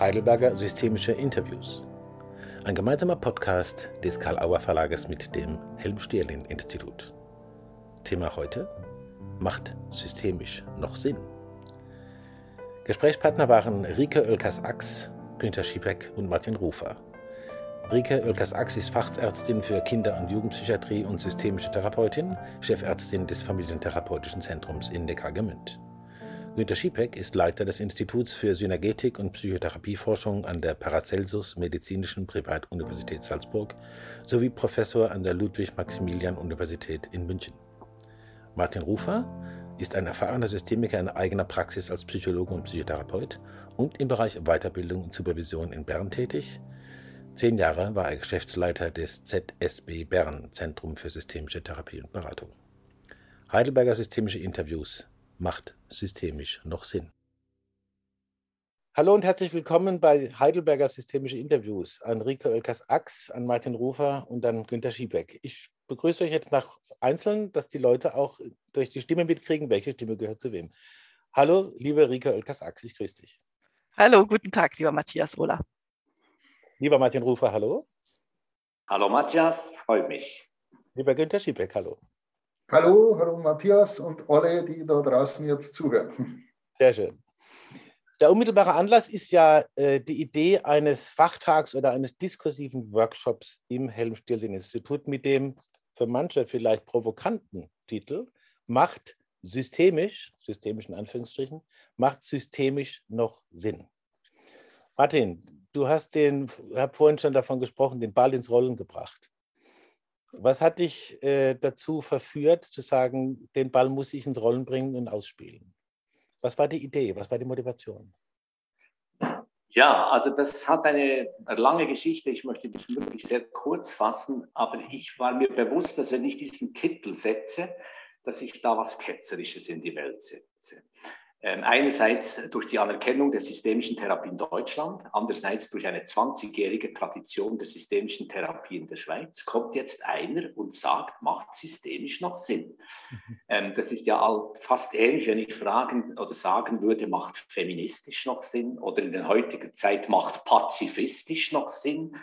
Heidelberger Systemische Interviews. Ein gemeinsamer Podcast des Karl-Auer Verlages mit dem Helm-Stierlin-Institut. Thema heute: Macht systemisch noch Sinn? Gesprächspartner waren Rike Oelkers-Ax, Günter Schiebeck und Martin Rufer. Rike Oelkers-Ax ist Fachärztin für Kinder- und Jugendpsychiatrie und systemische Therapeutin, Chefärztin des Familientherapeutischen Zentrums in Neckargemünd. Günter Schiepeck ist Leiter des Instituts für Synergetik und Psychotherapieforschung an der Paracelsus Medizinischen Privatuniversität Salzburg sowie Professor an der Ludwig-Maximilian-Universität in München. Martin Rufer ist ein erfahrener Systemiker in eigener Praxis als Psychologe und Psychotherapeut und im Bereich Weiterbildung und Supervision in Bern tätig. Zehn Jahre war er Geschäftsleiter des ZSB Bern, Zentrum für systemische Therapie und Beratung. Heidelberger Systemische Interviews macht systemisch noch Sinn. Hallo und herzlich willkommen bei Heidelberger Systemische Interviews an Rike Oelkers-Ax, an Martin Rufer und an Günter Schiebeck. Ich begrüße euch jetzt nach einzeln, dass die Leute auch durch die Stimme mitkriegen, welche Stimme gehört zu wem. Hallo, liebe Rike Oelkers-Ax, ich grüße dich. Hallo, guten Tag, lieber Matthias Ola. Lieber Martin Rufer, hallo. Hallo Matthias, freut mich. Lieber Günter Schiebeck, hallo. Hallo, hallo Matthias und alle, die da draußen jetzt zuhören. Sehr schön. Der unmittelbare Anlass ist ja äh, die Idee eines Fachtags oder eines diskursiven Workshops im Helm-Stirling-Institut mit dem für manche vielleicht provokanten Titel Macht systemisch, systemisch in Anführungsstrichen, macht systemisch noch Sinn. Martin, du hast den, ich habe vorhin schon davon gesprochen, den Ball ins Rollen gebracht. Was hat dich äh, dazu verführt, zu sagen, den Ball muss ich ins Rollen bringen und ausspielen? Was war die Idee? Was war die Motivation? Ja, also das hat eine lange Geschichte. Ich möchte dich wirklich sehr kurz fassen, aber ich war mir bewusst, dass wenn ich diesen Titel setze, dass ich da was Ketzerisches in die Welt setze. Ähm, einerseits durch die Anerkennung der systemischen Therapie in Deutschland, andererseits durch eine 20-jährige Tradition der systemischen Therapie in der Schweiz, kommt jetzt einer und sagt, macht systemisch noch Sinn? Mhm. Ähm, das ist ja fast ähnlich, wenn ich fragen oder sagen würde, macht feministisch noch Sinn? Oder in der heutigen Zeit macht pazifistisch noch Sinn?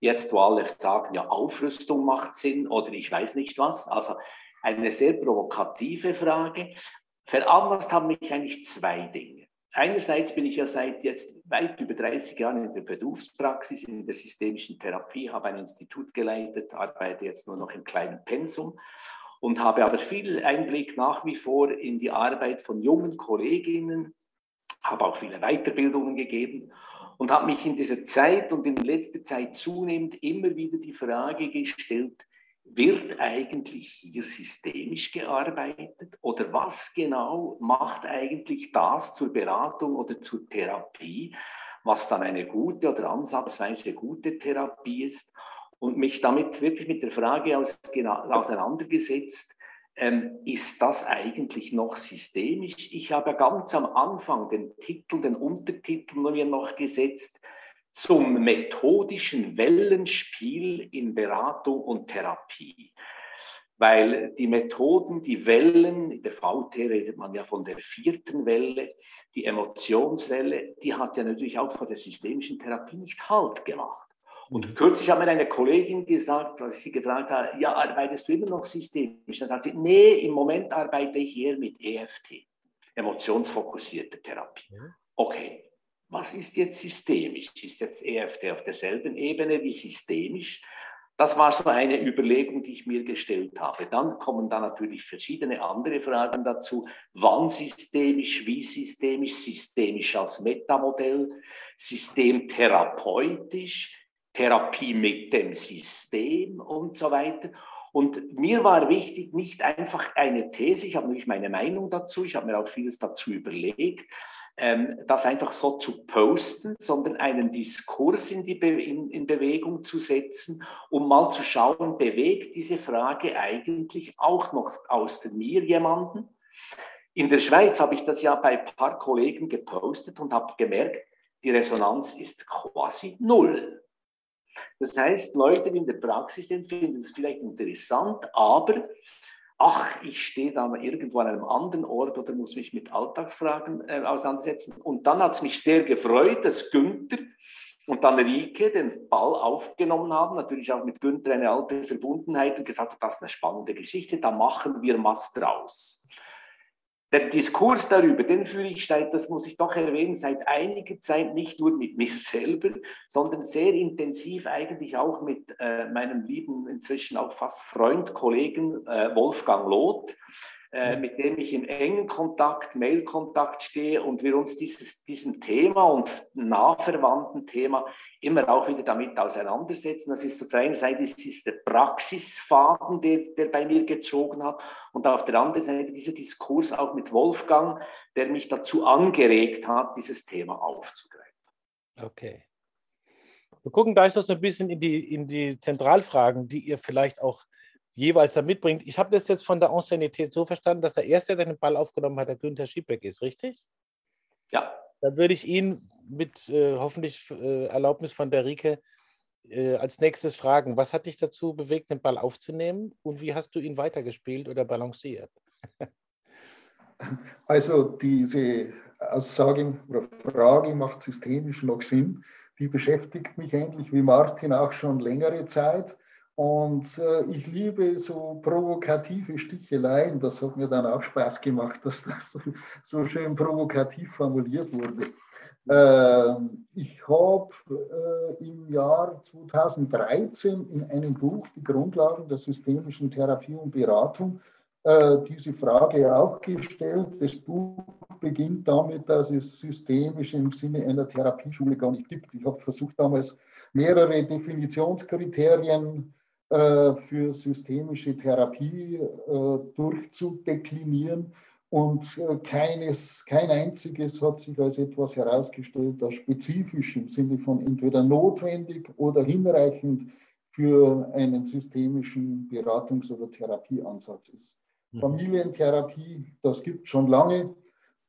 Jetzt, wo alle sagen, ja, Aufrüstung macht Sinn oder ich weiß nicht was. Also eine sehr provokative Frage, Veranlasst haben mich eigentlich zwei Dinge. Einerseits bin ich ja seit jetzt weit über 30 Jahren in der Berufspraxis, in der systemischen Therapie, habe ein Institut geleitet, arbeite jetzt nur noch im kleinen Pensum und habe aber viel Einblick nach wie vor in die Arbeit von jungen Kolleginnen, habe auch viele Weiterbildungen gegeben und habe mich in dieser Zeit und in letzter Zeit zunehmend immer wieder die Frage gestellt, wird eigentlich hier systemisch gearbeitet oder was genau macht eigentlich das zur Beratung oder zur Therapie, was dann eine gute oder ansatzweise gute Therapie ist und mich damit wirklich mit der Frage aus, auseinandergesetzt, ähm, ist das eigentlich noch systemisch? Ich habe ganz am Anfang den Titel, den Untertitel mir noch gesetzt, zum methodischen Wellenspiel in Beratung und Therapie. Weil die Methoden, die Wellen, in der VT redet man ja von der vierten Welle, die Emotionswelle, die hat ja natürlich auch vor der systemischen Therapie nicht Halt gemacht. Und mhm. kürzlich hat mir eine Kollegin gesagt, als ich sie gefragt habe, ja, arbeitest du immer noch systemisch? Dann sagt sie, nee, im Moment arbeite ich eher mit EFT, emotionsfokussierte Therapie. Okay, was ist jetzt systemisch? Ist jetzt EFT auf derselben Ebene wie systemisch? Das war so eine Überlegung, die ich mir gestellt habe. Dann kommen da natürlich verschiedene andere Fragen dazu. Wann systemisch, wie systemisch, systemisch als Metamodell, systemtherapeutisch, Therapie mit dem System und so weiter. Und mir war wichtig, nicht einfach eine These, ich habe natürlich meine Meinung dazu, ich habe mir auch vieles dazu überlegt, ähm, das einfach so zu posten, sondern einen Diskurs in, die Be in, in Bewegung zu setzen, um mal zu schauen, bewegt diese Frage eigentlich auch noch aus mir jemanden? In der Schweiz habe ich das ja bei ein paar Kollegen gepostet und habe gemerkt, die Resonanz ist quasi null. Das heißt, Leute in der Praxis finden das vielleicht interessant, aber ach, ich stehe da irgendwo an einem anderen Ort oder muss mich mit Alltagsfragen äh, auseinandersetzen. Und dann hat es mich sehr gefreut, dass Günther und dann Rike den Ball aufgenommen haben, natürlich auch mit Günther eine alte Verbundenheit und gesagt hat, das ist eine spannende Geschichte, da machen wir was draus. Der Diskurs darüber, den führe ich seit, das muss ich doch erwähnen, seit einiger Zeit nicht nur mit mir selber, sondern sehr intensiv eigentlich auch mit äh, meinem lieben, inzwischen auch fast Freund, Kollegen äh, Wolfgang Loth äh, mit dem ich im engen Kontakt, Mailkontakt stehe und wir uns dieses, diesem Thema und nahverwandten Thema immer auch wieder damit auseinandersetzen. Das ist auf der einen Seite ist, ist der Praxisfaden, der, der bei mir gezogen hat und auf der anderen Seite dieser Diskurs auch mit Wolfgang, der mich dazu angeregt hat, dieses Thema aufzugreifen. Okay. Wir gucken gleich noch so ein bisschen in die, in die Zentralfragen, die ihr vielleicht auch jeweils da mitbringt. Ich habe das jetzt von der Anciennität so verstanden, dass der Erste, der den Ball aufgenommen hat, der Günther Schiebeck ist, richtig? Ja. Dann würde ich ihn mit äh, hoffentlich äh, Erlaubnis von der Rike äh, als nächstes fragen, was hat dich dazu bewegt, den Ball aufzunehmen und wie hast du ihn weitergespielt oder balanciert? Also diese Aussage oder Frage macht systemisch noch Sinn. Die beschäftigt mich eigentlich wie Martin auch schon längere Zeit. Und äh, ich liebe so provokative Sticheleien. Das hat mir dann auch Spaß gemacht, dass das so, so schön provokativ formuliert wurde. Äh, ich habe äh, im Jahr 2013 in einem Buch Die Grundlagen der systemischen Therapie und Beratung äh, diese Frage auch gestellt. Das Buch beginnt damit, dass es systemisch im Sinne einer Therapieschule gar nicht gibt. Ich habe versucht damals mehrere Definitionskriterien für systemische Therapie äh, durchzudeklinieren. Und äh, keines, kein einziges hat sich als etwas herausgestellt, das spezifisch im Sinne von entweder notwendig oder hinreichend für einen systemischen Beratungs- oder Therapieansatz ist. Mhm. Familientherapie, das gibt es schon lange.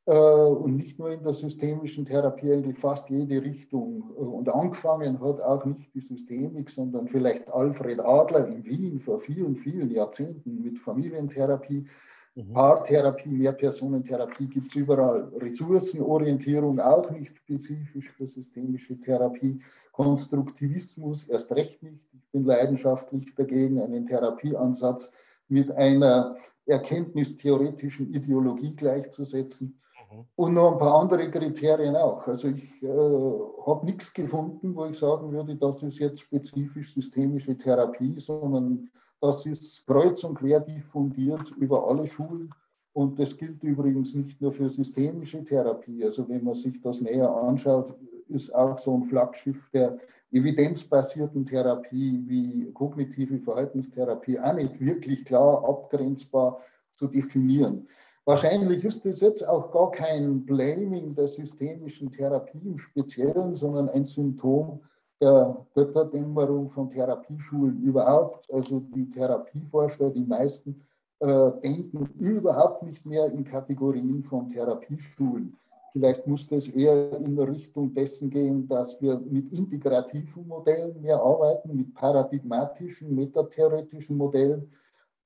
Äh, und nicht nur in der systemischen Therapie, eigentlich fast jede Richtung. Und angefangen hat auch nicht die Systemik, sondern vielleicht Alfred Adler in Wien vor vielen, vielen Jahrzehnten mit Familientherapie. Mhm. Paartherapie, Mehrpersonentherapie gibt es überall. Ressourcenorientierung auch nicht spezifisch für systemische Therapie. Konstruktivismus erst recht nicht. Ich bin leidenschaftlich dagegen, einen Therapieansatz mit einer erkenntnistheoretischen Ideologie gleichzusetzen. Mhm. Und noch ein paar andere Kriterien auch. Also ich äh, habe nichts gefunden, wo ich sagen würde, das ist jetzt spezifisch systemische Therapie, sondern das ist kreuz und quer diffundiert über alle Schulen. Und das gilt übrigens nicht nur für systemische Therapie. Also wenn man sich das näher anschaut, ist auch so ein Flaggschiff der evidenzbasierten Therapie wie kognitive Verhaltenstherapie auch nicht wirklich klar abgrenzbar zu definieren. Wahrscheinlich ist das jetzt auch gar kein Blaming der systemischen Therapie im Speziellen, sondern ein Symptom der Götterdämmerung von Therapieschulen überhaupt. Also die Therapieforscher, die meisten, äh, denken überhaupt nicht mehr in Kategorien von Therapieschulen. Vielleicht muss das eher in Richtung dessen gehen, dass wir mit integrativen Modellen mehr arbeiten, mit paradigmatischen, metatheoretischen Modellen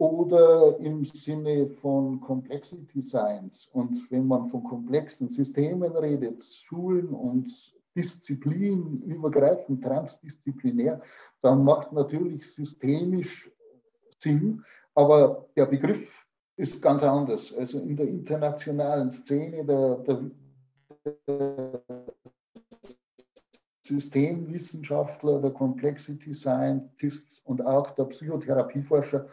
oder im Sinne von Complexity Science. Und wenn man von komplexen Systemen redet, Schulen und Disziplin übergreifend, transdisziplinär, dann macht natürlich systemisch Sinn, aber der Begriff ist ganz anders. Also in der internationalen Szene der, der Systemwissenschaftler, der Complexity Scientists und auch der Psychotherapieforscher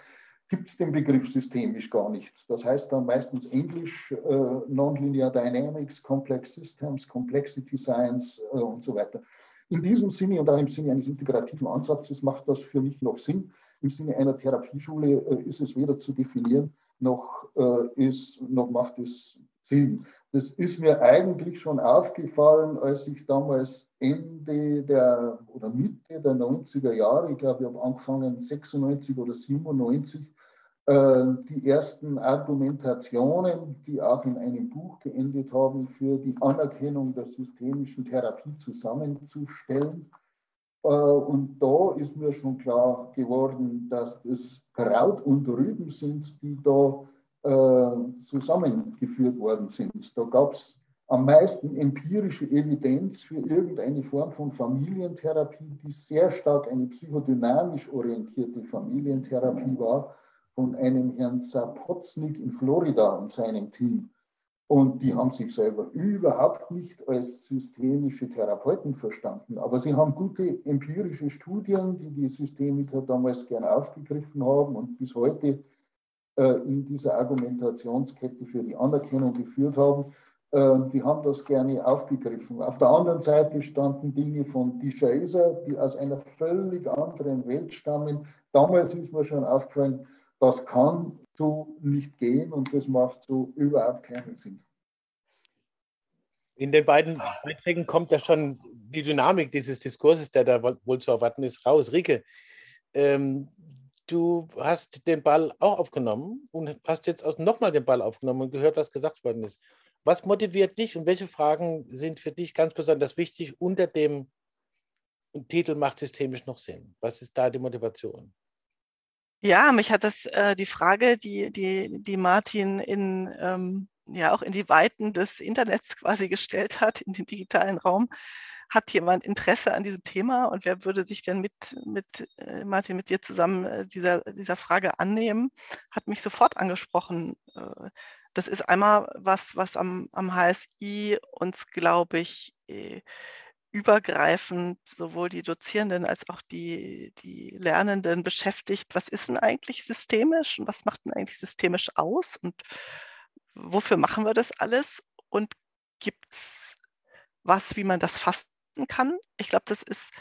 gibt es den Begriff systemisch gar nicht. Das heißt dann meistens Englisch, äh, Nonlinear Dynamics, Complex Systems, Complexity Science äh, und so weiter. In diesem Sinne und auch im Sinne eines integrativen Ansatzes macht das für mich noch Sinn. Im Sinne einer Therapieschule äh, ist es weder zu definieren, noch, äh, ist, noch macht es Sinn. Das ist mir eigentlich schon aufgefallen, als ich damals Ende der oder Mitte der 90er Jahre, ich glaube, ich habe angefangen 96 oder 97, äh, die ersten Argumentationen, die auch in einem Buch geendet haben, für die Anerkennung der systemischen Therapie zusammenzustellen. Äh, und da ist mir schon klar geworden, dass das Kraut und Rüben sind, die da äh, zusammengeführt worden sind. Da gab es am meisten empirische Evidenz für irgendeine Form von Familientherapie, die sehr stark eine psychodynamisch orientierte Familientherapie war, von einem Herrn Zapotznik in Florida und seinem Team. Und die haben sich selber überhaupt nicht als systemische Therapeuten verstanden. Aber sie haben gute empirische Studien, die die Systemiker damals gern aufgegriffen haben und bis heute äh, in dieser Argumentationskette für die Anerkennung geführt haben. Äh, die haben das gerne aufgegriffen. Auf der anderen Seite standen Dinge von Dischaser, die aus einer völlig anderen Welt stammen. Damals ist mir schon aufgefallen, das kann so nicht gehen und das macht so überhaupt keinen Sinn. In den beiden Beiträgen kommt ja schon die Dynamik dieses Diskurses, der da wohl zu erwarten ist, raus. Rike, ähm, du hast den Ball auch aufgenommen und hast jetzt auch nochmal den Ball aufgenommen und gehört, was gesagt worden ist. Was motiviert dich und welche Fragen sind für dich ganz besonders wichtig unter dem Titel Macht systemisch noch Sinn? Was ist da die Motivation? Ja, mich hat das äh, die Frage, die, die, die Martin in, ähm, ja auch in die Weiten des Internets quasi gestellt hat, in den digitalen Raum. Hat jemand Interesse an diesem Thema und wer würde sich denn mit, mit äh, Martin, mit dir zusammen äh, dieser, dieser Frage annehmen? Hat mich sofort angesprochen. Äh, das ist einmal was, was am, am HSI uns, glaube ich, äh, übergreifend sowohl die Dozierenden als auch die, die Lernenden beschäftigt. Was ist denn eigentlich systemisch und was macht denn eigentlich systemisch aus und wofür machen wir das alles und gibt es was, wie man das fassen kann? Ich glaube, das ist,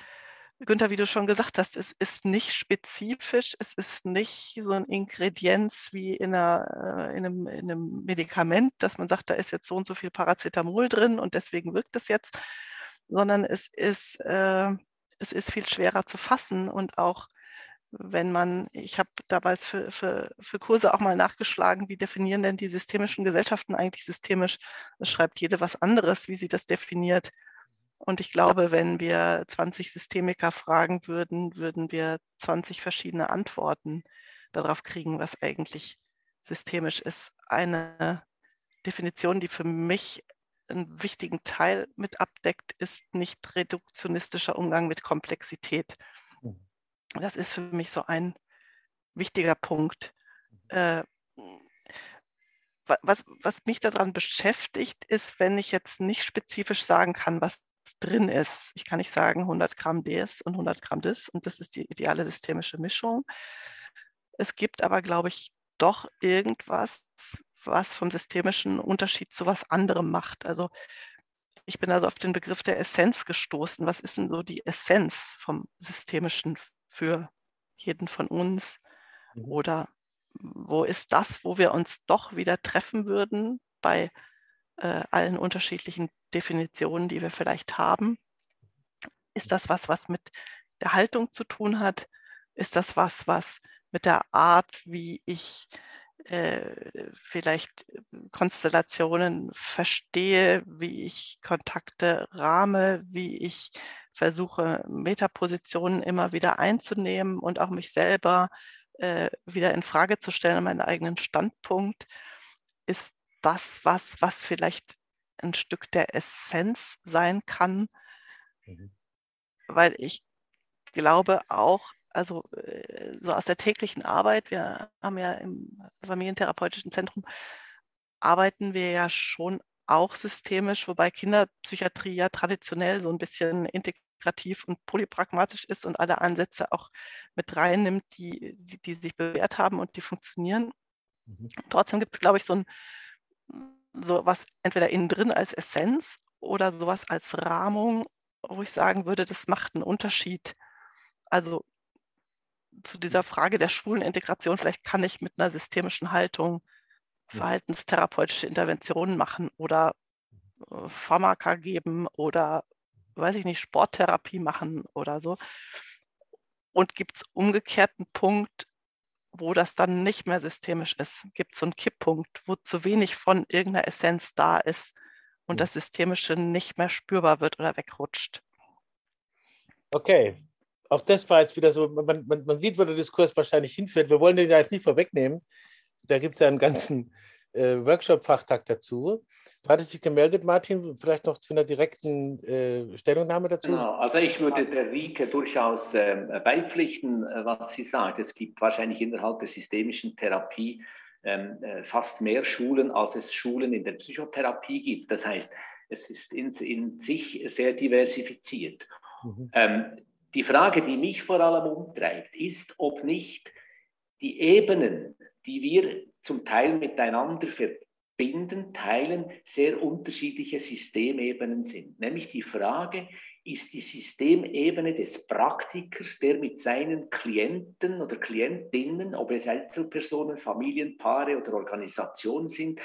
Günther, wie du schon gesagt hast, es ist nicht spezifisch, es ist nicht so ein Ingredienz wie in, einer, äh, in, einem, in einem Medikament, dass man sagt, da ist jetzt so und so viel Paracetamol drin und deswegen wirkt es jetzt, sondern es ist, äh, es ist viel schwerer zu fassen und auch wenn man, ich habe damals für, für, für Kurse auch mal nachgeschlagen, wie definieren denn die systemischen Gesellschaften eigentlich systemisch? Es schreibt jede was anderes, wie sie das definiert. Und ich glaube, wenn wir 20 Systemiker fragen würden, würden wir 20 verschiedene Antworten darauf kriegen, was eigentlich systemisch ist. Eine Definition, die für mich einen wichtigen Teil mit abdeckt, ist nicht reduktionistischer Umgang mit Komplexität. Mhm. Das ist für mich so ein wichtiger Punkt. Mhm. Äh, was, was mich daran beschäftigt, ist, wenn ich jetzt nicht spezifisch sagen kann, was drin ist. Ich kann nicht sagen 100 Gramm des und 100 Gramm des und das ist die ideale systemische Mischung. Es gibt aber, glaube ich, doch irgendwas, was vom systemischen Unterschied zu was anderem macht. Also ich bin also auf den Begriff der Essenz gestoßen. Was ist denn so die Essenz vom systemischen für jeden von uns? Mhm. Oder wo ist das, wo wir uns doch wieder treffen würden bei äh, allen unterschiedlichen Definitionen, die wir vielleicht haben? Ist das was, was mit der Haltung zu tun hat? Ist das was, was mit der Art, wie ich äh, vielleicht Konstellationen verstehe, wie ich Kontakte rahme, wie ich versuche, Metapositionen immer wieder einzunehmen und auch mich selber äh, wieder in Frage zu stellen, meinen eigenen Standpunkt, ist das was, was vielleicht ein Stück der Essenz sein kann, mhm. weil ich glaube auch, also äh, so aus der täglichen Arbeit, wir haben ja im familientherapeutischen Zentrum, arbeiten wir ja schon auch systemisch, wobei Kinderpsychiatrie ja traditionell so ein bisschen integrativ und polypragmatisch ist und alle Ansätze auch mit reinnimmt, die, die, die sich bewährt haben und die funktionieren. Mhm. Trotzdem gibt es, glaube ich, so ein so was entweder innen drin als Essenz oder sowas als Rahmung, wo ich sagen würde, das macht einen Unterschied. Also zu dieser Frage der Schulenintegration, vielleicht kann ich mit einer systemischen Haltung verhaltenstherapeutische Interventionen machen oder äh, Pharmaka geben oder, weiß ich nicht, Sporttherapie machen oder so. Und gibt es umgekehrt einen Punkt, wo das dann nicht mehr systemisch ist? Gibt es so einen Kipppunkt, wo zu wenig von irgendeiner Essenz da ist und das Systemische nicht mehr spürbar wird oder wegrutscht? Okay, auch das war jetzt wieder so, man, man, man, sieht, wo der Diskurs wahrscheinlich hinführt. Wir wollen den ja jetzt nicht vorwegnehmen. Da gibt es ja einen ganzen äh, Workshop-Fachtag dazu. Du hattest dich gemeldet, Martin, vielleicht noch zu einer direkten äh, Stellungnahme dazu? Genau, also ich würde der Rike durchaus ähm, beipflichten, äh, was sie sagt. Es gibt wahrscheinlich innerhalb der systemischen Therapie ähm, äh, fast mehr Schulen, als es Schulen in der Psychotherapie gibt. Das heißt, es ist in, in sich sehr diversifiziert. Mhm. Ähm, die Frage, die mich vor allem umtreibt, ist, ob nicht die Ebenen, die wir zum Teil miteinander verbinden, teilen, sehr unterschiedliche Systemebenen sind. Nämlich die Frage, ist die Systemebene des Praktikers, der mit seinen Klienten oder Klientinnen, ob es Einzelpersonen, Familienpaare oder Organisationen sind,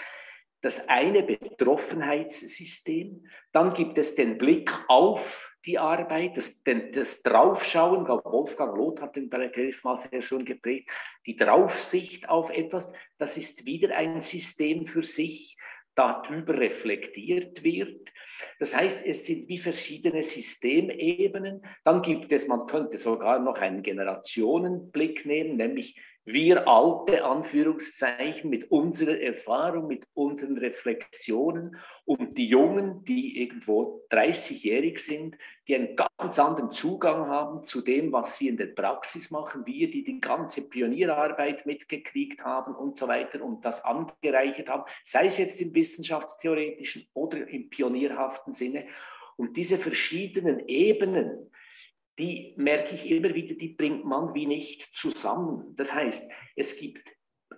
das eine Betroffenheitssystem, dann gibt es den Blick auf die Arbeit, das, das Draufschauen, glaube, Wolfgang Loth hat den Begriff mal sehr schön geprägt, die Draufsicht auf etwas, das ist wieder ein System für sich, darüber reflektiert wird. Das heißt, es sind wie verschiedene Systemebenen. Dann gibt es, man könnte sogar noch einen Generationenblick nehmen, nämlich wir alte Anführungszeichen mit unserer Erfahrung, mit unseren Reflexionen und die Jungen, die irgendwo 30-jährig sind, die einen ganz anderen Zugang haben zu dem, was sie in der Praxis machen, wir, die die ganze Pionierarbeit mitgekriegt haben und so weiter und das angereichert haben, sei es jetzt im wissenschaftstheoretischen oder im pionierhaften Sinne. Und diese verschiedenen Ebenen, die merke ich immer wieder, die bringt man wie nicht zusammen. Das heißt, es gibt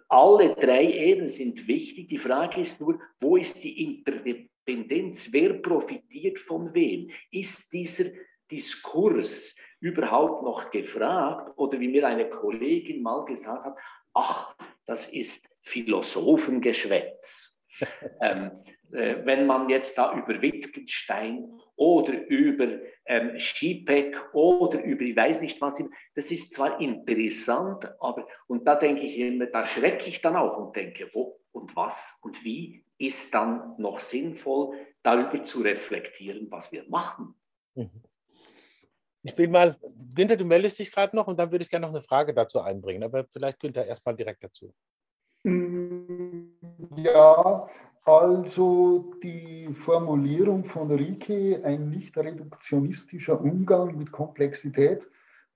alle drei Ebenen sind wichtig. Die Frage ist nur, wo ist die Interdependenz? Wer profitiert von wem? Ist dieser Diskurs überhaupt noch gefragt? Oder wie mir eine Kollegin mal gesagt hat, ach, das ist Philosophengeschwätz. ähm, äh, wenn man jetzt da über Wittgenstein oder über ähm, Schipek oder über ich weiß nicht was, das ist zwar interessant, aber und da denke ich immer, da schrecke ich dann auch und denke, wo und was und wie ist dann noch sinnvoll, darüber zu reflektieren, was wir machen. Mhm. Ich will mal, Günther, du meldest dich gerade noch und dann würde ich gerne noch eine Frage dazu einbringen, aber vielleicht Günther erstmal direkt dazu. Ja, also die Formulierung von Rike, ein nicht reduktionistischer Umgang mit Komplexität,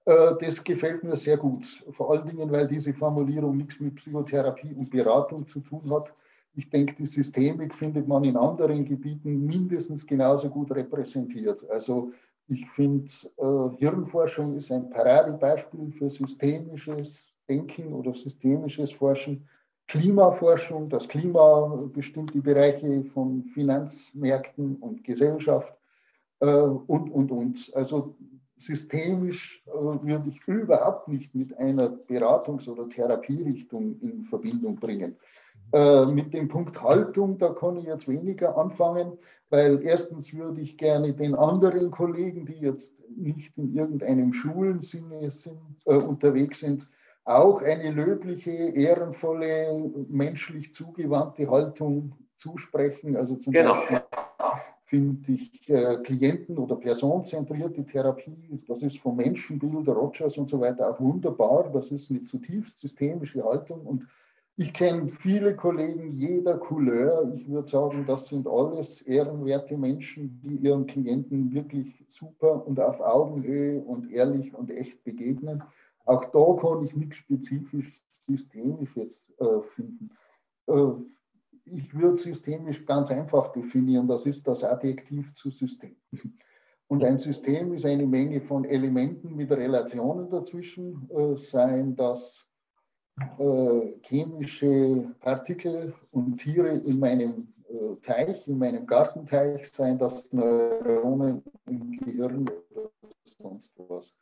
äh, das gefällt mir sehr gut. Vor allen Dingen, weil diese Formulierung nichts mit Psychotherapie und Beratung zu tun hat. Ich denke, die Systemik findet man in anderen Gebieten mindestens genauso gut repräsentiert. Also ich finde, äh, Hirnforschung ist ein Paradebeispiel für systemisches Denken oder systemisches Forschen. Klimaforschung. Das Klima bestimmt die Bereiche von Finanzmärkten und Gesellschaft äh, und, und, und. Also systemisch äh, würde ich überhaupt nicht mit einer Beratungs- oder Therapierichtung in Verbindung bringen. Äh, mit dem Punkt Haltung, da kann ich jetzt weniger anfangen, weil erstens würde ich gerne den anderen Kollegen, die jetzt nicht in irgendeinem Schulensinne sind, äh, unterwegs sind, auch eine löbliche, ehrenvolle, menschlich zugewandte Haltung zusprechen. Also zum genau. Beispiel finde ich äh, Klienten- oder personenzentrierte Therapie, das ist vom Menschenbild, Rogers und so weiter auch wunderbar. Das ist eine zutiefst systemische Haltung und ich kenne viele Kollegen jeder Couleur. Ich würde sagen, das sind alles ehrenwerte Menschen, die ihren Klienten wirklich super und auf Augenhöhe und ehrlich und echt begegnen. Auch da kann ich nichts spezifisch Systemisches äh, finden. Äh, ich würde systemisch ganz einfach definieren, das ist das Adjektiv zu System. Und ein System ist eine Menge von Elementen mit Relationen dazwischen, äh, seien das chemische Partikel und Tiere in meinem Teich, in meinem Gartenteich, seien das Neuronen im Gehirn oder sonst was.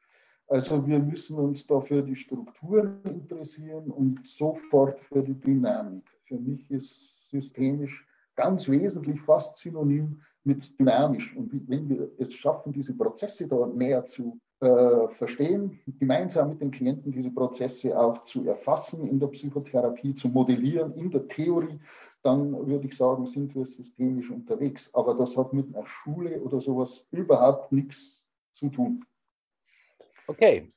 Also wir müssen uns da für die Strukturen interessieren und sofort für die Dynamik. Für mich ist systemisch ganz wesentlich fast synonym mit dynamisch. Und wenn wir es schaffen, diese Prozesse da näher zu äh, verstehen, gemeinsam mit den Klienten diese Prozesse auch zu erfassen in der Psychotherapie, zu modellieren, in der Theorie, dann würde ich sagen, sind wir systemisch unterwegs. Aber das hat mit einer Schule oder sowas überhaupt nichts zu tun. Okay.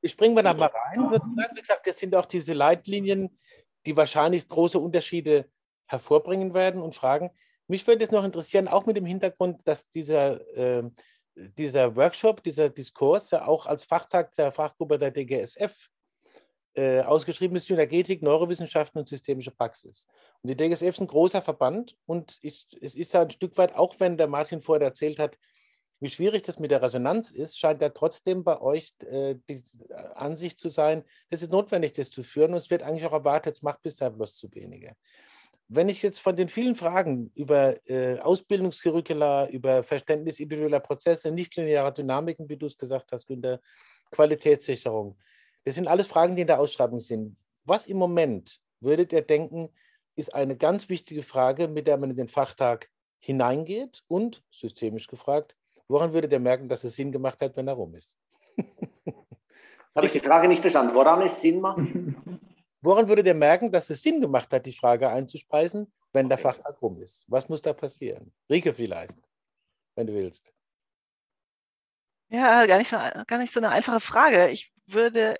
Ich springe mal da mal rein. Sozusagen. Wie gesagt, das sind auch diese Leitlinien, die wahrscheinlich große Unterschiede hervorbringen werden und fragen. Mich würde es noch interessieren, auch mit dem Hintergrund, dass dieser, äh, dieser Workshop, dieser Diskurs ja auch als Fachtag der Fachgruppe der DGSF äh, ausgeschrieben ist, Synergetik, Neurowissenschaften und systemische Praxis. Und die DGSF ist ein großer Verband und ich, es ist ja ein Stück weit, auch wenn der Martin vorher erzählt hat, wie schwierig das mit der Resonanz ist, scheint ja trotzdem bei euch äh, die Ansicht zu sein, es ist notwendig, das zu führen und es wird eigentlich auch erwartet, es macht bisher bloß zu wenige. Wenn ich jetzt von den vielen Fragen über äh, Ausbildungscurricula, über Verständnis individueller Prozesse, nichtlinearer Dynamiken, wie du es gesagt hast, Günter, Qualitätssicherung, das sind alles Fragen, die in der Ausschreibung sind. Was im Moment würdet ihr denken, ist eine ganz wichtige Frage, mit der man in den Fachtag hineingeht und systemisch gefragt, Woran würde der merken, dass es Sinn gemacht hat, wenn er rum ist? Habe ich die Frage nicht verstanden. Woran es Sinn macht? Woran würde der merken, dass es Sinn gemacht hat, die Frage einzuspeisen, wenn okay. der Fachtag rum ist? Was muss da passieren? Rike vielleicht, wenn du willst. Ja, gar nicht so, gar nicht so eine einfache Frage. Ich würde,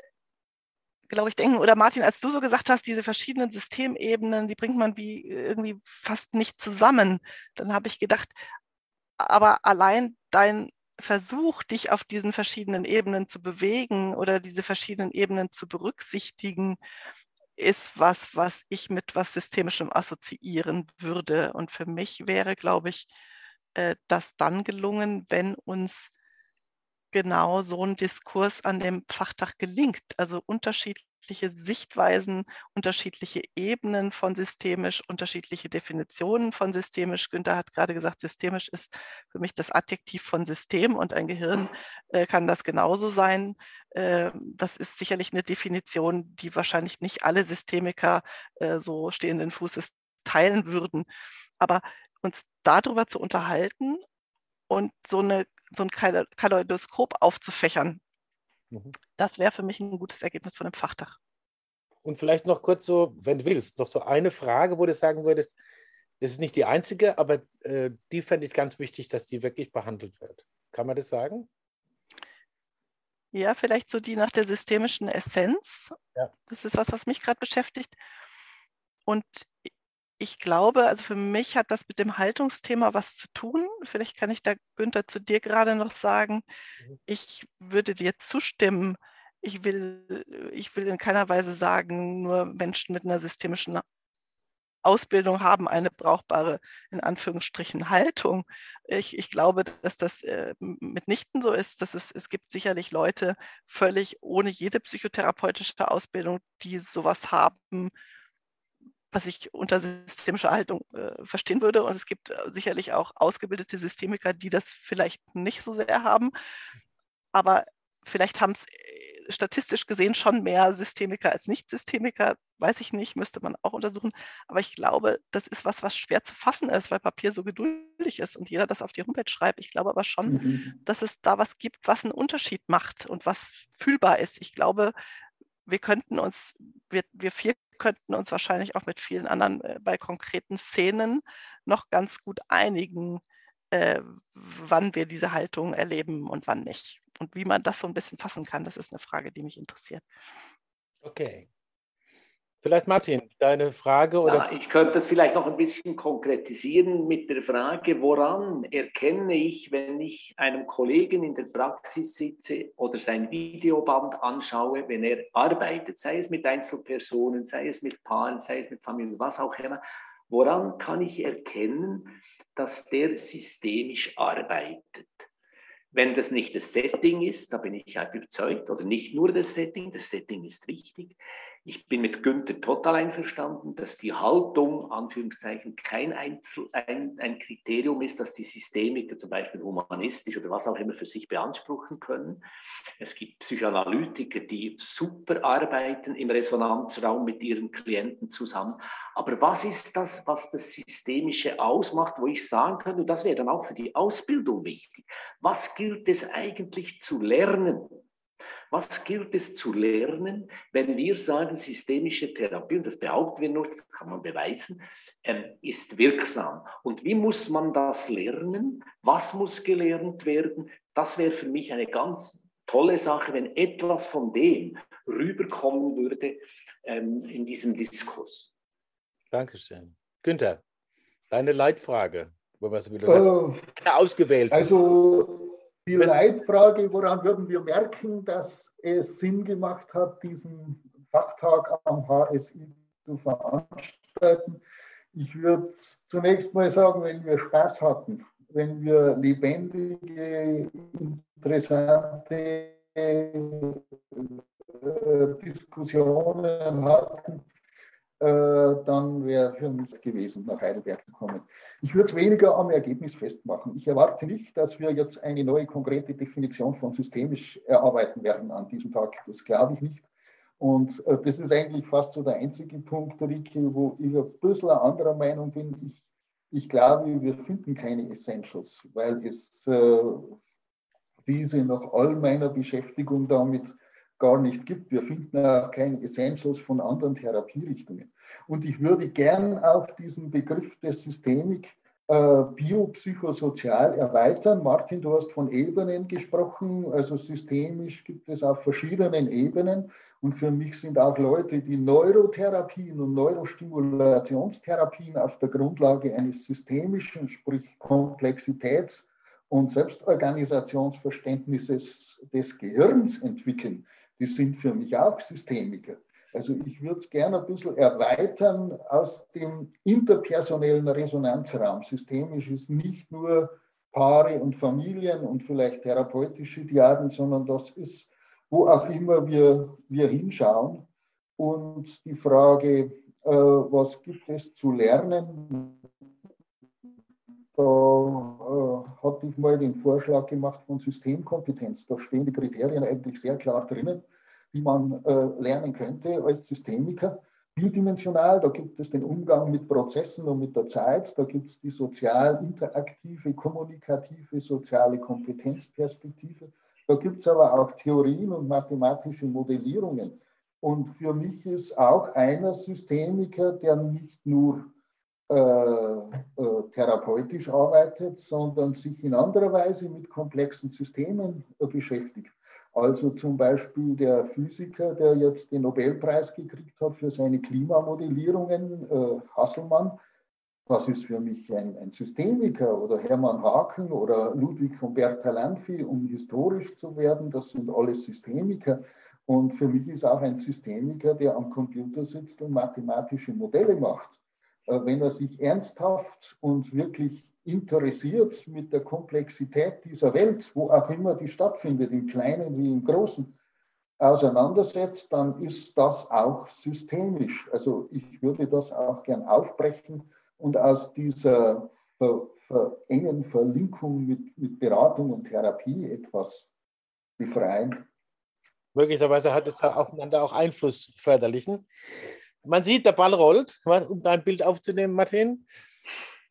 glaube ich, denken, oder Martin, als du so gesagt hast, diese verschiedenen Systemebenen, die bringt man wie irgendwie fast nicht zusammen. Dann habe ich gedacht, aber allein dein Versuch, dich auf diesen verschiedenen Ebenen zu bewegen oder diese verschiedenen Ebenen zu berücksichtigen, ist was, was ich mit was Systemischem assoziieren würde. Und für mich wäre, glaube ich, äh, das dann gelungen, wenn uns genau so ein Diskurs an dem Fachtag gelingt. Also unterschiedliche unterschiedliche Sichtweisen, unterschiedliche Ebenen von systemisch, unterschiedliche Definitionen von systemisch. Günther hat gerade gesagt, systemisch ist für mich das Adjektiv von System und ein Gehirn äh, kann das genauso sein. Äh, das ist sicherlich eine Definition, die wahrscheinlich nicht alle Systemiker äh, so stehenden Fußes teilen würden. Aber uns darüber zu unterhalten und so, eine, so ein Kaleidoskop aufzufächern, Mhm. Das wäre für mich ein gutes Ergebnis von einem Fachtag. Und vielleicht noch kurz so, wenn du willst, noch so eine Frage, wo du sagen würdest, das ist nicht die einzige, aber äh, die fände ich ganz wichtig, dass die wirklich behandelt wird. Kann man das sagen? Ja, vielleicht so die nach der systemischen Essenz. Ja. Das ist was, was mich gerade beschäftigt. Und ich glaube, also für mich hat das mit dem Haltungsthema was zu tun. Vielleicht kann ich da, Günther, zu dir gerade noch sagen, mhm. ich würde dir zustimmen. Ich will, ich will in keiner Weise sagen, nur Menschen mit einer systemischen Ausbildung haben eine brauchbare, in Anführungsstrichen, Haltung. Ich, ich glaube, dass das äh, mitnichten so ist. Dass es, es gibt sicherlich Leute völlig ohne jede psychotherapeutische Ausbildung, die sowas haben was ich unter systemischer Haltung äh, verstehen würde. Und es gibt äh, sicherlich auch ausgebildete Systemiker, die das vielleicht nicht so sehr haben. Aber vielleicht haben es äh, statistisch gesehen schon mehr Systemiker als Nicht-Systemiker. Weiß ich nicht, müsste man auch untersuchen. Aber ich glaube, das ist was, was schwer zu fassen ist, weil Papier so geduldig ist und jeder das auf die Homepage schreibt. Ich glaube aber schon, mhm. dass es da was gibt, was einen Unterschied macht und was fühlbar ist. Ich glaube, wir könnten uns, wir, wir vier könnten uns wahrscheinlich auch mit vielen anderen äh, bei konkreten Szenen noch ganz gut einigen, äh, wann wir diese Haltung erleben und wann nicht. Und wie man das so ein bisschen fassen kann, das ist eine Frage, die mich interessiert. Okay. Vielleicht Martin, deine Frage oder? Ja, ich könnte das vielleicht noch ein bisschen konkretisieren mit der Frage, woran erkenne ich, wenn ich einem Kollegen in der Praxis sitze oder sein Videoband anschaue, wenn er arbeitet, sei es mit Einzelpersonen, sei es mit Paaren, sei es mit Familien, was auch immer, woran kann ich erkennen, dass der systemisch arbeitet? Wenn das nicht das Setting ist, da bin ich überzeugt, oder nicht nur das Setting, das Setting ist wichtig. Ich bin mit Günther total einverstanden, dass die Haltung, Anführungszeichen, kein Einzel, ein, ein Kriterium ist, dass die Systemiker zum Beispiel humanistisch oder was auch immer für sich beanspruchen können. Es gibt Psychoanalytiker, die super arbeiten im Resonanzraum mit ihren Klienten zusammen. Aber was ist das, was das Systemische ausmacht, wo ich sagen kann, und das wäre dann auch für die Ausbildung wichtig, was gilt es eigentlich zu lernen? Was gilt es zu lernen, wenn wir sagen, systemische Therapie, und das behaupten wir nur, das kann man beweisen, ähm, ist wirksam. Und wie muss man das lernen? Was muss gelernt werden? Das wäre für mich eine ganz tolle Sache, wenn etwas von dem rüberkommen würde ähm, in diesem Diskurs. Dankeschön. Günther, deine Leitfrage, wo wir wieder äh, ausgewählt Also die Leitfrage, woran würden wir merken, dass es Sinn gemacht hat, diesen Fachtag am HSI zu veranstalten? Ich würde zunächst mal sagen, wenn wir Spaß hatten, wenn wir lebendige, interessante äh, Diskussionen hatten, dann wäre für mich gewesen, nach Heidelberg zu kommen. Ich würde es weniger am Ergebnis festmachen. Ich erwarte nicht, dass wir jetzt eine neue konkrete Definition von systemisch erarbeiten werden an diesem Tag. Das glaube ich nicht. Und äh, das ist eigentlich fast so der einzige Punkt, Ricky, wo ich ein bisschen anderer Meinung bin. Ich, ich glaube, wir finden keine Essentials, weil es äh, diese nach all meiner Beschäftigung damit gar nicht gibt. Wir finden auch keine Essentials von anderen Therapierichtungen. Und ich würde gern auch diesen Begriff der Systemik äh, biopsychosozial erweitern. Martin, du hast von Ebenen gesprochen, also systemisch gibt es auf verschiedenen Ebenen. Und für mich sind auch Leute, die Neurotherapien und Neurostimulationstherapien auf der Grundlage eines systemischen, sprich Komplexitäts- und Selbstorganisationsverständnisses des Gehirns entwickeln, die sind für mich auch Systemiker. Also ich würde es gerne ein bisschen erweitern aus dem interpersonellen Resonanzraum. Systemisch ist nicht nur Paare und Familien und vielleicht therapeutische Diaden, sondern das ist, wo auch immer wir, wir hinschauen. Und die Frage, äh, was gibt es zu lernen? Da äh, hatte ich mal den Vorschlag gemacht von Systemkompetenz. Da stehen die Kriterien eigentlich sehr klar drinnen die man äh, lernen könnte als Systemiker. Bidimensional, da gibt es den Umgang mit Prozessen und mit der Zeit, da gibt es die sozial interaktive, kommunikative, soziale Kompetenzperspektive. Da gibt es aber auch Theorien und mathematische Modellierungen. Und für mich ist auch einer Systemiker, der nicht nur äh, äh, therapeutisch arbeitet, sondern sich in anderer Weise mit komplexen Systemen äh, beschäftigt. Also zum Beispiel der Physiker, der jetzt den Nobelpreis gekriegt hat für seine Klimamodellierungen, äh, Hasselmann, das ist für mich ein, ein, Systemiker oder Hermann Haken oder Ludwig von Bertalanffy, um historisch zu werden. Das sind alles Systemiker. Und für mich ist auch ein Systemiker, der am Computer sitzt und mathematische Modelle macht. Äh, wenn er sich ernsthaft und wirklich interessiert mit der Komplexität dieser Welt, wo auch immer die stattfindet, im Kleinen wie im Großen, auseinandersetzt, dann ist das auch systemisch. Also ich würde das auch gern aufbrechen und aus dieser ver, ver engen Verlinkung mit, mit Beratung und Therapie etwas befreien. Möglicherweise hat es aufeinander auch Einfluss förderlichen. Man sieht, der Ball rollt, um dein Bild aufzunehmen, Martin.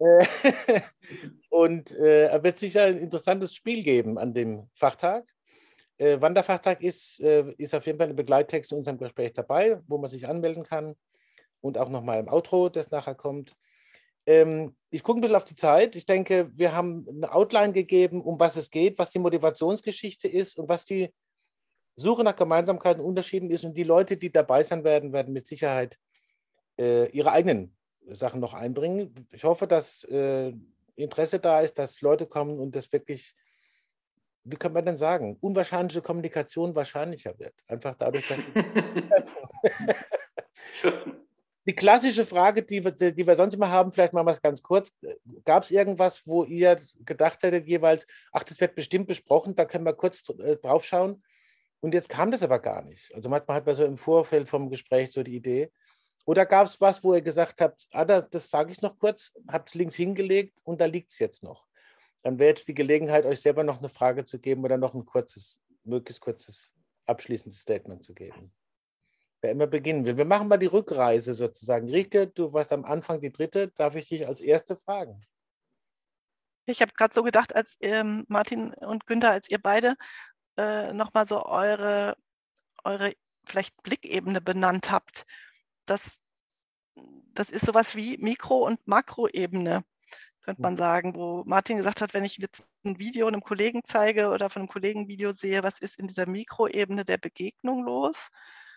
Und äh, er wird sicher ein interessantes Spiel geben an dem Fachtag. Äh, wann der Fachtag ist, äh, ist auf jeden Fall ein Begleittext zu unserem Gespräch dabei, wo man sich anmelden kann und auch nochmal im Outro, das nachher kommt. Ähm, ich gucke ein bisschen auf die Zeit. Ich denke, wir haben eine Outline gegeben, um was es geht, was die Motivationsgeschichte ist und was die Suche nach Gemeinsamkeiten und Unterschieden ist. Und die Leute, die dabei sein werden, werden mit Sicherheit äh, ihre eigenen Sachen noch einbringen. Ich hoffe, dass äh, Interesse da ist, dass Leute kommen und das wirklich, wie kann man denn sagen, unwahrscheinliche Kommunikation wahrscheinlicher wird. Einfach dadurch, dass. die klassische Frage, die wir, die wir sonst immer haben, vielleicht machen wir es ganz kurz. Gab es irgendwas, wo ihr gedacht hättet, jeweils, ach, das wird bestimmt besprochen, da können wir kurz äh, drauf schauen? Und jetzt kam das aber gar nicht. Also manchmal hat man so im Vorfeld vom Gespräch so die Idee. Oder gab es was, wo ihr gesagt habt, ah, das, das sage ich noch kurz, habt es links hingelegt und da liegt es jetzt noch? Dann wäre jetzt die Gelegenheit, euch selber noch eine Frage zu geben oder noch ein kurzes, möglichst kurzes abschließendes Statement zu geben. Wer immer beginnen will. Wir machen mal die Rückreise sozusagen. Rike, du warst am Anfang die dritte. Darf ich dich als erste fragen? Ich habe gerade so gedacht, als ähm, Martin und Günther, als ihr beide äh, nochmal so eure, eure vielleicht Blickebene benannt habt das, das ist sowas wie Mikro- und Makroebene, könnte man sagen, wo Martin gesagt hat, wenn ich jetzt ein Video einem Kollegen zeige oder von einem Kollegen Video sehe, was ist in dieser Mikroebene der Begegnung los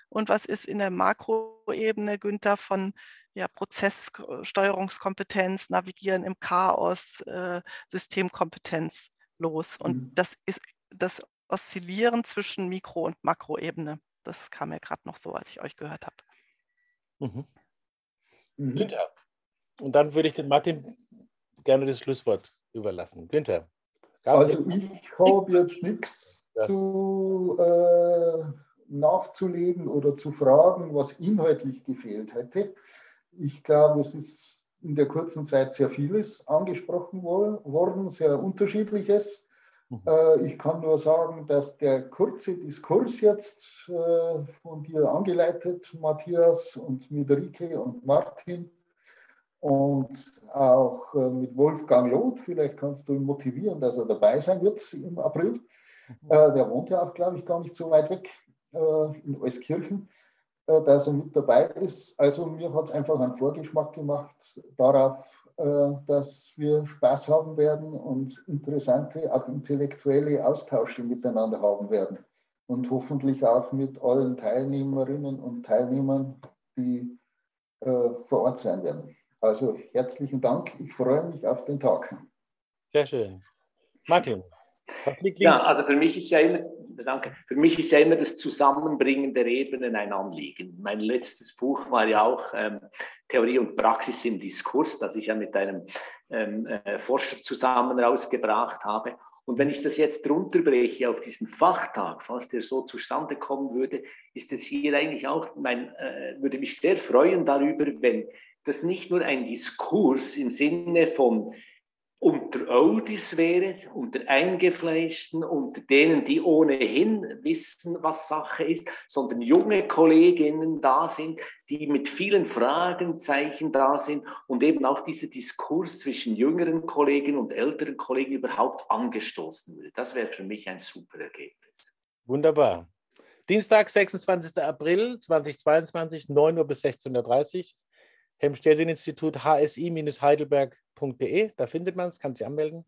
und was ist in der Makroebene, Günther, von ja, Prozesssteuerungskompetenz, Navigieren im Chaos, äh, Systemkompetenz los. Und mhm. das ist das Oszillieren zwischen Mikro- und Makroebene. Das kam mir gerade noch so, als ich euch gehört habe. Mhm. Mhm. Günther. Und dann würde ich den Martin gerne das Schlusswort überlassen. Günther. Also ich habe jetzt nichts ja. zu äh, nachzulegen oder zu fragen, was inhaltlich gefehlt hätte. Ich glaube, es ist in der kurzen Zeit sehr vieles angesprochen worden, sehr unterschiedliches. Mhm. Äh, ich kann nur sagen, dass der kurze Diskurs jetzt äh, von dir angeleitet, Matthias und mit Rike und Martin und auch äh, mit Wolfgang Loth, vielleicht kannst du ihn motivieren, dass er dabei sein wird im April. Mhm. Der wohnt ja auch, glaube ich, gar nicht so weit weg in Euskirchen. Dass er mit dabei ist. Also mir hat es einfach einen Vorgeschmack gemacht darauf, dass wir Spaß haben werden und interessante, auch intellektuelle Austausche miteinander haben werden. Und hoffentlich auch mit allen Teilnehmerinnen und Teilnehmern, die äh, vor Ort sein werden. Also herzlichen Dank. Ich freue mich auf den Tag. Sehr schön. Martin. Ja, also für mich ist ja immer, danke, für mich ist ja immer das Zusammenbringen der Ebenen ein Anliegen. Mein letztes Buch war ja auch ähm, Theorie und Praxis im Diskurs, das ich ja mit einem ähm, äh, Forscher zusammen rausgebracht habe. Und wenn ich das jetzt runterbreche auf diesen Fachtag, falls der so zustande kommen würde, ist es hier eigentlich auch, mein, äh, würde mich sehr freuen darüber, wenn das nicht nur ein Diskurs im Sinne von unter Audis wäre, unter Eingefleischten, unter denen, die ohnehin wissen, was Sache ist, sondern junge Kolleginnen da sind, die mit vielen Fragenzeichen da sind und eben auch dieser Diskurs zwischen jüngeren Kollegen und älteren Kollegen überhaupt angestoßen würde. Das wäre für mich ein super Ergebnis. Wunderbar. Dienstag, 26. April 2022, 9 Uhr bis 16.30 Uhr. Helmstedin-Institut hsi-heidelberg.de, da findet man es, kann sich anmelden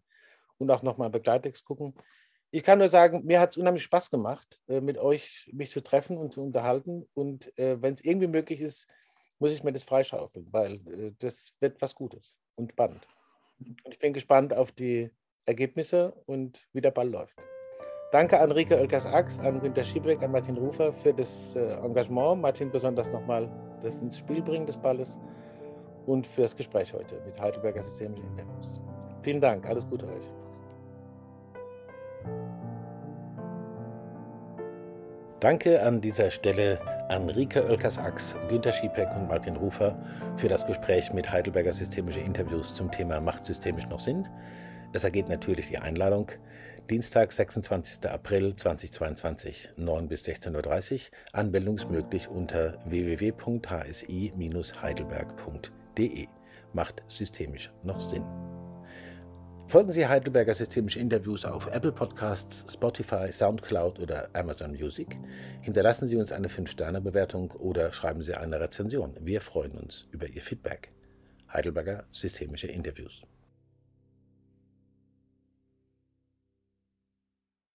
und auch nochmal Begleittext gucken. Ich kann nur sagen, mir hat es unheimlich Spaß gemacht, äh, mit euch mich zu treffen und zu unterhalten. Und äh, wenn es irgendwie möglich ist, muss ich mir das freischaufeln, weil äh, das wird was Gutes und spannend. Und ich bin gespannt auf die Ergebnisse und wie der Ball läuft. Danke an Rike Oelkers-Ax, an Günter Schiebeck, an Martin Rufer für das Engagement. Martin besonders nochmal das ins Spiel bringen des Balles und fürs Gespräch heute mit Heidelberger Systemischen Interviews. Vielen Dank, alles Gute euch. Danke an dieser Stelle an Rike Oelkers-Ax, Günter Schiepeck und Martin Rufer für das Gespräch mit Heidelberger Systemische Interviews zum Thema Macht systemisch noch Sinn? Es ergeht natürlich die Einladung. Dienstag, 26. April 2022, 9 bis 16.30 Uhr. Anmeldungsmöglich unter www.hsi-heidelberg.de. Macht systemisch noch Sinn. Folgen Sie Heidelberger Systemische Interviews auf Apple Podcasts, Spotify, Soundcloud oder Amazon Music. Hinterlassen Sie uns eine 5-Sterne-Bewertung oder schreiben Sie eine Rezension. Wir freuen uns über Ihr Feedback. Heidelberger Systemische Interviews.